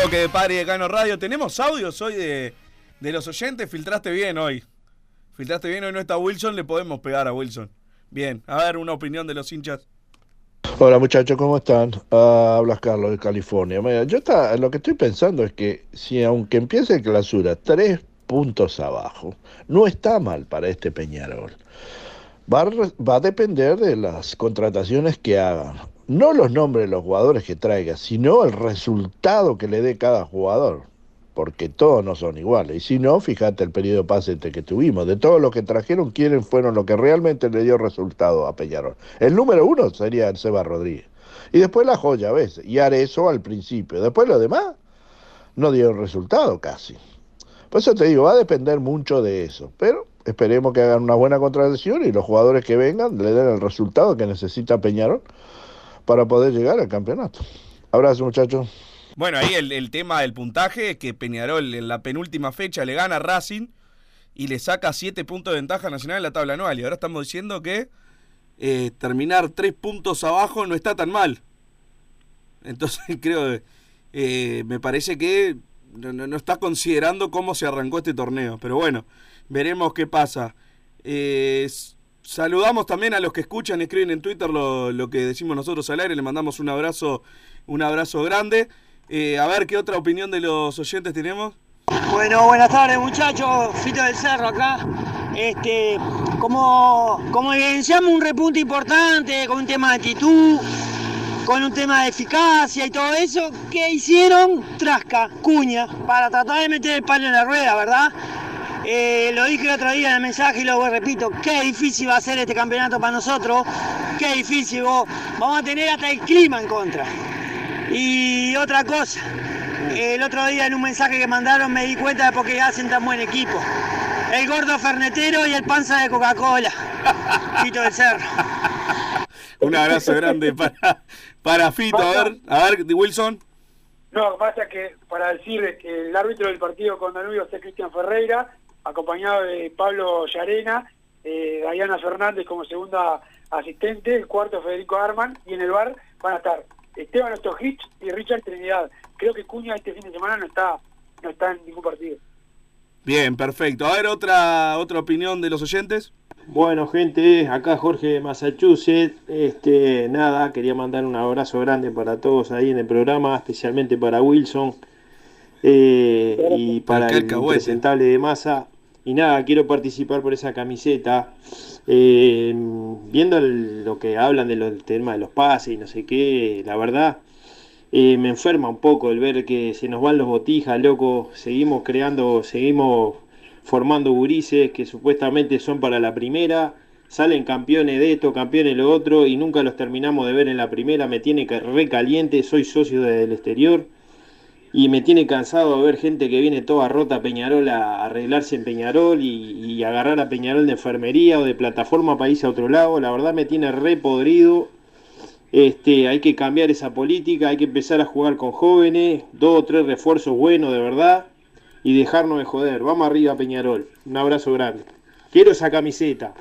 Bloque de Padre de Cano Radio. ¿Tenemos audios hoy de, de los oyentes? Filtraste bien hoy. Filtraste bien, hoy no está Wilson, le podemos pegar a Wilson. Bien, a ver, una opinión de los hinchas. Hola muchachos, ¿cómo están? Ah, hablas Carlos de California. Mira, yo está, lo que estoy pensando es que si aunque empiece el clausura tres puntos abajo, no está mal para este Peñarol. Va va a depender de las contrataciones que hagan. No los nombres de los jugadores que traiga, sino el resultado que le dé cada jugador. Porque todos no son iguales. Y si no, fíjate el periodo pase entre que tuvimos. De todos los que trajeron, ¿quiénes fueron los que realmente le dio resultado a Peñarol? El número uno sería el Seba Rodríguez. Y después la joya a veces. Y Arezo al principio. Después lo demás no dieron resultado casi. Por eso te digo, va a depender mucho de eso. Pero esperemos que hagan una buena contratación y los jugadores que vengan le den el resultado que necesita Peñarol para poder llegar al campeonato. Abrazo muchachos. Bueno, ahí el, tema del puntaje es que Peñarol en la penúltima fecha le gana a Racing y le saca 7 puntos de ventaja Nacional en la tabla anual. Y ahora estamos diciendo que eh, terminar 3 puntos abajo no está tan mal. Entonces creo, eh, me parece que no, no- está considerando cómo se arrancó este torneo. Pero bueno, veremos qué pasa. Eh, saludamos también a los que escuchan escriben en Twitter lo, lo que decimos nosotros al aire. Le mandamos un abrazo, un abrazo grande. Eh, a ver qué otra opinión de los oyentes tenemos. Bueno, buenas tardes muchachos, Fito del Cerro acá. Este, como, como evidenciamos un repunte importante con un tema de actitud, con un tema de eficacia y todo eso, ¿qué hicieron? Trasca, cuña, para tratar de meter el palo en la rueda, ¿verdad? Eh, lo dije el otro día en el mensaje y lo repito, qué difícil va a ser este campeonato para nosotros, qué difícil, vos. vamos a tener hasta el clima en contra. Y otra cosa, el otro día en un mensaje que mandaron me di cuenta de por qué hacen tan buen equipo. El gordo fernetero y el panza de Coca-Cola. Fito del Cerro. Un abrazo grande para, para Fito. A ver, a ver, Wilson. No, pasa que para decir que el árbitro del partido con Danubio es Cristian Ferreira, acompañado de Pablo Llarena, eh, Diana Fernández como segunda asistente, el cuarto Federico Arman, y en el bar van a estar Esteban Ostojich y Richard Trinidad. Creo que Cuña este fin de semana no está, no está en ningún partido. Bien, perfecto. A ver, otra, otra opinión de los oyentes. Bueno, gente, acá Jorge de Massachusetts. Este, nada, quería mandar un abrazo grande para todos ahí en el programa, especialmente para Wilson eh, y para el presentable de masa. Y nada, quiero participar por esa camiseta. Eh, viendo el- lo que hablan de los- del tema de los pases y no sé qué, la verdad, eh, me enferma un poco el ver que se nos van los botijas, loco. Seguimos creando, seguimos formando gurises que supuestamente son para la primera. Salen campeones de esto, campeones de lo otro y nunca los terminamos de ver en la primera. Me tiene que recaliente, soy socio del exterior y me tiene cansado ver gente que viene toda rota a Peñarol a arreglarse en Peñarol y, y agarrar a Peñarol de enfermería o de plataforma para irse a otro lado. La verdad me tiene re podrido. Este, hay que cambiar esa política, hay que empezar a jugar con jóvenes, dos o tres refuerzos buenos de verdad y dejarnos de joder. Vamos arriba Peñarol. Un abrazo grande. Quiero esa camiseta.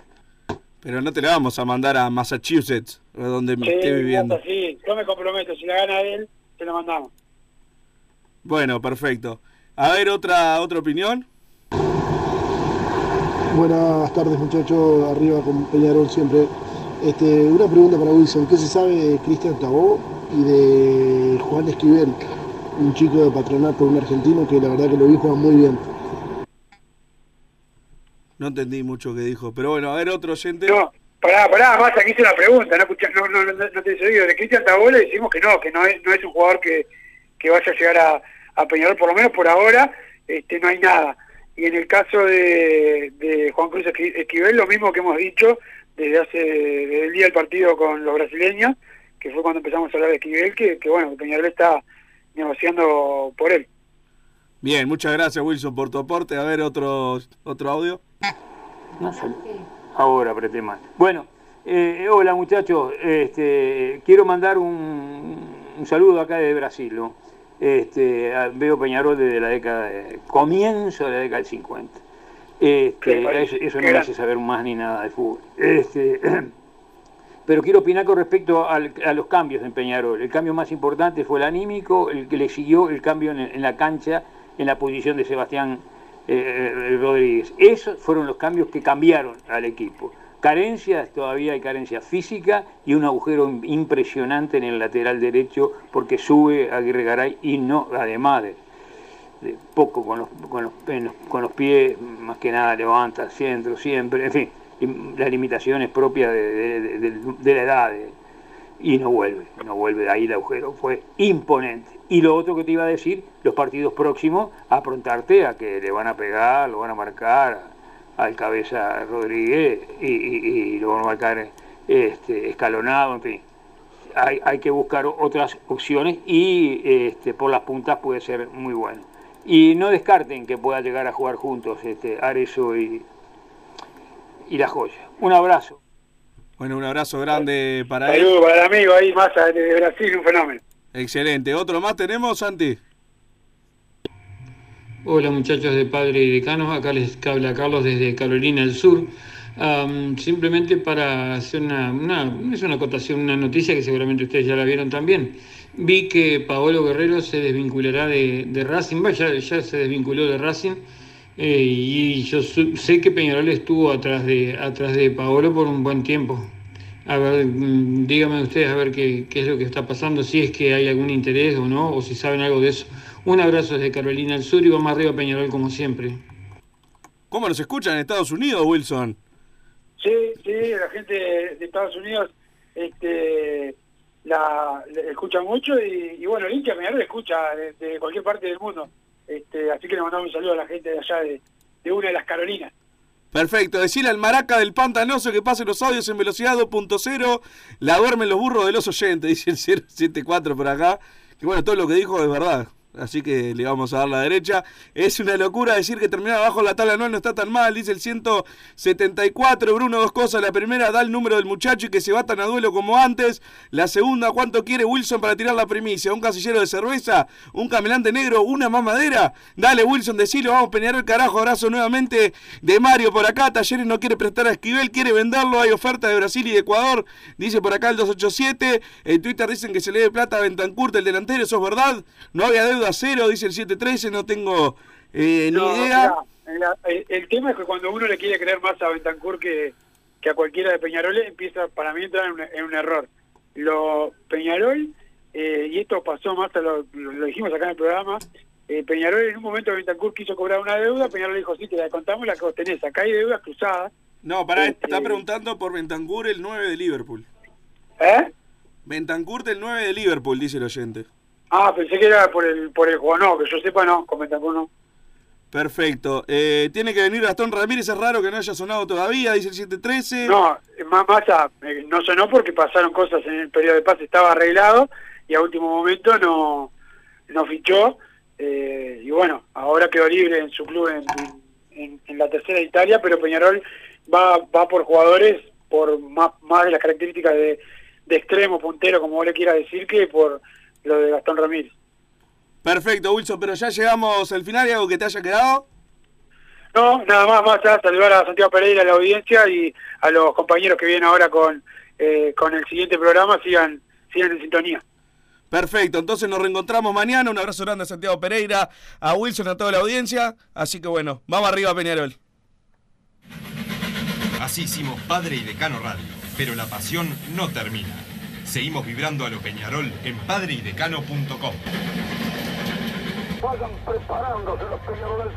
Pero no te la vamos a mandar a Massachusetts, a donde Sí, esté viviendo. sí, yo me comprometo, si la gana él, se la mandamos. Bueno, perfecto. A ver, otra, otra opinión. Buenas tardes muchachos, arriba con Peñarol siempre. Este, una pregunta para Wilson, ¿qué se sabe de Cristian Tabó y de Juan Esquivel, un chico de patronato, un argentino que la verdad que lo vi jugar muy bien? No entendí mucho que dijo, pero bueno, a ver otro oyente. No, pará, pará, más aquí hice una pregunta, no, escuchá, no, no, no, no te he oído. De Cristian Tabó le decimos que no, que no es, no es un jugador que, que vaya a llegar a, a Peñarol, por lo menos por ahora, este, no hay nada. Y en el caso de, de Juan Cruz Esqui- Esquivel, lo mismo que hemos dicho desde hace desde el día del partido con los brasileños, que fue cuando empezamos a hablar de Esquivel, que, que bueno, que Peñarol está negociando por él. Bien, muchas gracias Wilson por tu aporte. A ver otro, otro audio. No sé. Ahora apreté mal. Bueno, eh, hola muchachos. Este, quiero mandar un, un saludo acá de Brasil. ¿no? Este, veo Peñarol desde la década, de, comienzo de la década del 50. Este, eso, eso no me hace saber más ni nada de fútbol. Este, pero quiero opinar con respecto al- a los cambios en Peñarol. El cambio más importante fue el anímico, el que le siguió el cambio en, en la cancha, en la posición de Sebastián eh, Rodríguez. Esos fueron los cambios que cambiaron al equipo. Carencias, todavía hay carencia física y un agujero impresionante en el lateral derecho porque sube Aguirre Garay y no, además de, poco con los, con, los, con los pies, más que nada levanta, centro, siempre, en fin, las limitaciones propias de, la edad. y no vuelve, no vuelve de ahí el agujero, fue imponente. Y lo otro que te iba a decir, los partidos próximos, aprontarte a que le van a pegar, lo van a marcar al cabeza Rodríguez y, y- y lo van a marcar este, escalonado, en fin. Hay, hay que buscar otras opciones y este, por las puntas puede ser muy bueno. Y no descarten que pueda llegar a jugar juntos este, Arezo y, y La Joya. Un abrazo. Bueno, un abrazo grande para él. Saludos para el amigo ahí, más de Brasil, un fenómeno. Excelente. ¿Otro más tenemos, Santi? Hola muchachos de Padre y Decanos, acá les habla Carlos desde Carolina del Sur. Am, simplemente para hacer una, una, es una acotación, una noticia que seguramente ustedes ya la vieron también. Vi que Paolo Guerrero se desvinculará de, Racing, ya, ya se desvinculó de Racing eh, y yo sé que Peñarol estuvo atrás de, atrás de Paolo por un buen tiempo. A ver, mm, díganme ustedes a ver qué, qué es lo que está pasando, si es que hay algún interés o no, o si saben algo de eso. Un abrazo desde Carolina del Sur y vamos arriba Peñarol como siempre. ¿Cómo nos escuchan en Estados Unidos, Wilson? Sí, sí, la gente de Estados Unidos este, la, la escucha mucho y, y bueno, el hincha Peñarol escucha de, de cualquier parte del mundo. Este, así que le mandamos un saludo a la gente de allá de, de una de las Carolinas. Perfecto, decirle al maraca del pantanoso que pase los audios en velocidad 2.0, la duermen los burros de los oyentes, dice el 074 por acá. Que bueno, todo lo que dijo es verdad. Así que le vamos a dar la derecha. Es una locura decir que terminar abajo la tabla anual no está tan mal, dice el 174. Bruno, dos cosas. La primera, da el número del muchacho y que se batan a duelo como antes. La segunda, ¿cuánto quiere Wilson para tirar la primicia? ¿Un casillero de cerveza? ¿Un camelante negro? ¿Una mamadera? Dale, Wilson, decilo. Vamos a peñar el carajo. Abrazo nuevamente de Mario por acá. Talleres no quiere prestar a Esquivel, quiere venderlo. Hay oferta de Brasil y de Ecuador. Dice por acá el 287. En Twitter dicen que se le dé plata a Bentancurt, el delantero. ¿Eso es verdad? No había deuda cero, dice el 713. No tengo eh, ni idea. mira, el, el tema es que cuando uno le quiere creer más a Bentancur que, que a cualquiera de Peñarol, empieza para mí entrar en un, en un error. Lo Peñarol, eh, y esto pasó más, lo, lo- dijimos acá en el programa, eh, Peñarol en un momento Bentancur quiso cobrar una deuda, Peñarol dijo, sí, te la contamos la que tenés, acá hay deudas cruzadas. No, pará, Este- está preguntando por Bentancur el 9 de Liverpool. ¿Eh? Bentancur el 9 de Liverpool, dice el oyente. Ah, pensé que era por el, por el jugador, no, que yo sepa no, con Bentancur no. Perfecto. Eh, tiene que venir Gastón Ramírez, es raro que no haya sonado todavía, dice el 713. No, más, más a- eh, no sonó porque pasaron cosas en el periodo de pase, estaba arreglado y a último momento no, no fichó. eh, y bueno, ahora quedó libre en su club en, en- en la tercera de Italia, pero Peñarol va, va por jugadores por más, más de las características de, de extremo, puntero, como vos le quieras decir, que por lo de Gastón Ramírez. Perfecto, Wilson, pero ya llegamos al final y algo que te haya quedado. No, nada más, más allá, saludar a Santiago Pereira, a la audiencia y a los compañeros que vienen ahora con, eh, con el siguiente programa, sigan, sigan en sintonía. Perfecto, entonces nos reencontramos mañana. Un abrazo grande a Santiago Pereira, a Wilson, a toda la audiencia. Así que bueno, vamos arriba, Peñarol. Así hicimos Padre y Decano Radio. pero la pasión no termina. Seguimos vibrando a lo Peñarol en padreidecano.com. Preparándose los.